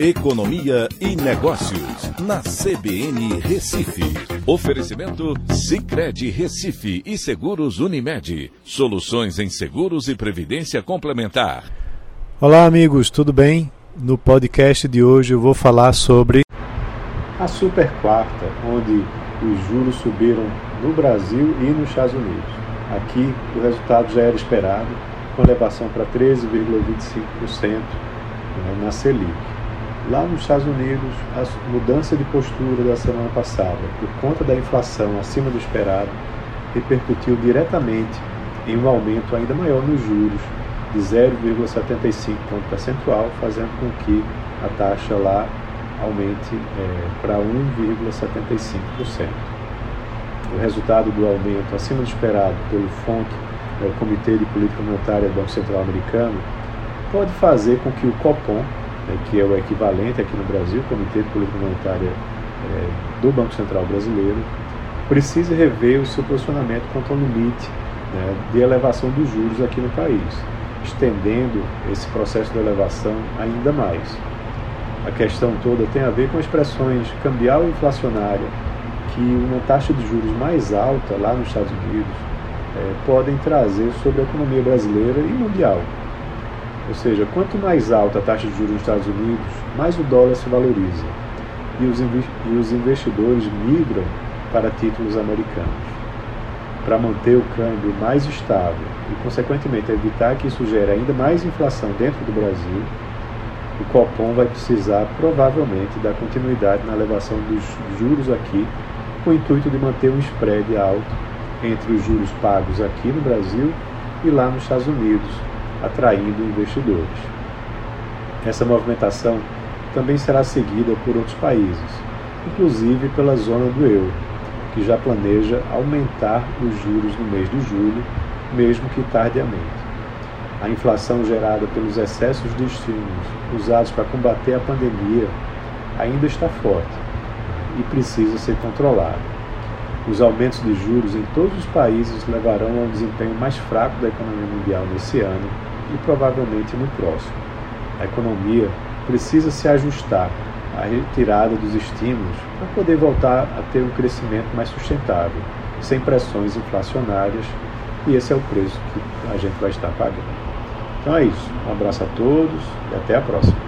Economia e Negócios, na CBN Recife. Oferecimento Cicred Recife e Seguros Unimed. Soluções em seguros e previdência complementar. Olá, amigos, tudo bem? No podcast de hoje eu vou falar sobre a super quarta, onde os juros subiram no Brasil e nos Estados Unidos. Aqui o resultado já era esperado, com elevação para 13,25% né, na Selic. Lá nos Estados Unidos, a mudança de postura da semana passada, por conta da inflação acima do esperado, repercutiu diretamente em um aumento ainda maior nos juros, de 0,75 ponto percentual, fazendo com que a taxa lá aumente é, para 1,75%. O resultado do aumento acima do esperado pelo FONC, é, o Comitê de Política Monetária do Banco Central Americano, pode fazer com que o Copom né, que é o equivalente aqui no Brasil, Comitê de Política Monetária é, do Banco Central Brasileiro, precise rever o seu posicionamento quanto ao limite né, de elevação dos juros aqui no país, estendendo esse processo de elevação ainda mais. A questão toda tem a ver com expressões cambial e inflacionária, que uma taxa de juros mais alta lá nos Estados Unidos é, podem trazer sobre a economia brasileira e mundial. Ou seja, quanto mais alta a taxa de juros nos Estados Unidos, mais o dólar se valoriza e os, e os investidores migram para títulos americanos. Para manter o câmbio mais estável e, consequentemente, evitar que isso gere ainda mais inflação dentro do Brasil, o Copom vai precisar provavelmente dar continuidade na elevação dos juros aqui, com o intuito de manter um spread alto entre os juros pagos aqui no Brasil e lá nos Estados Unidos, atraindo investidores. Essa movimentação também será seguida por outros países, inclusive pela zona do euro, que já planeja aumentar os juros no mês de julho, mesmo que tardiamente. A inflação gerada pelos excessos de estímulos usados para combater a pandemia ainda está forte e precisa ser controlada. Os aumentos de juros em todos os países levarão a um desempenho mais fraco da economia mundial nesse ano e provavelmente no próximo. A economia precisa se ajustar à retirada dos estímulos para poder voltar a ter um crescimento mais sustentável, sem pressões inflacionárias, e esse é o preço que a gente vai estar pagando. Então é isso. Um abraço a todos e até a próxima.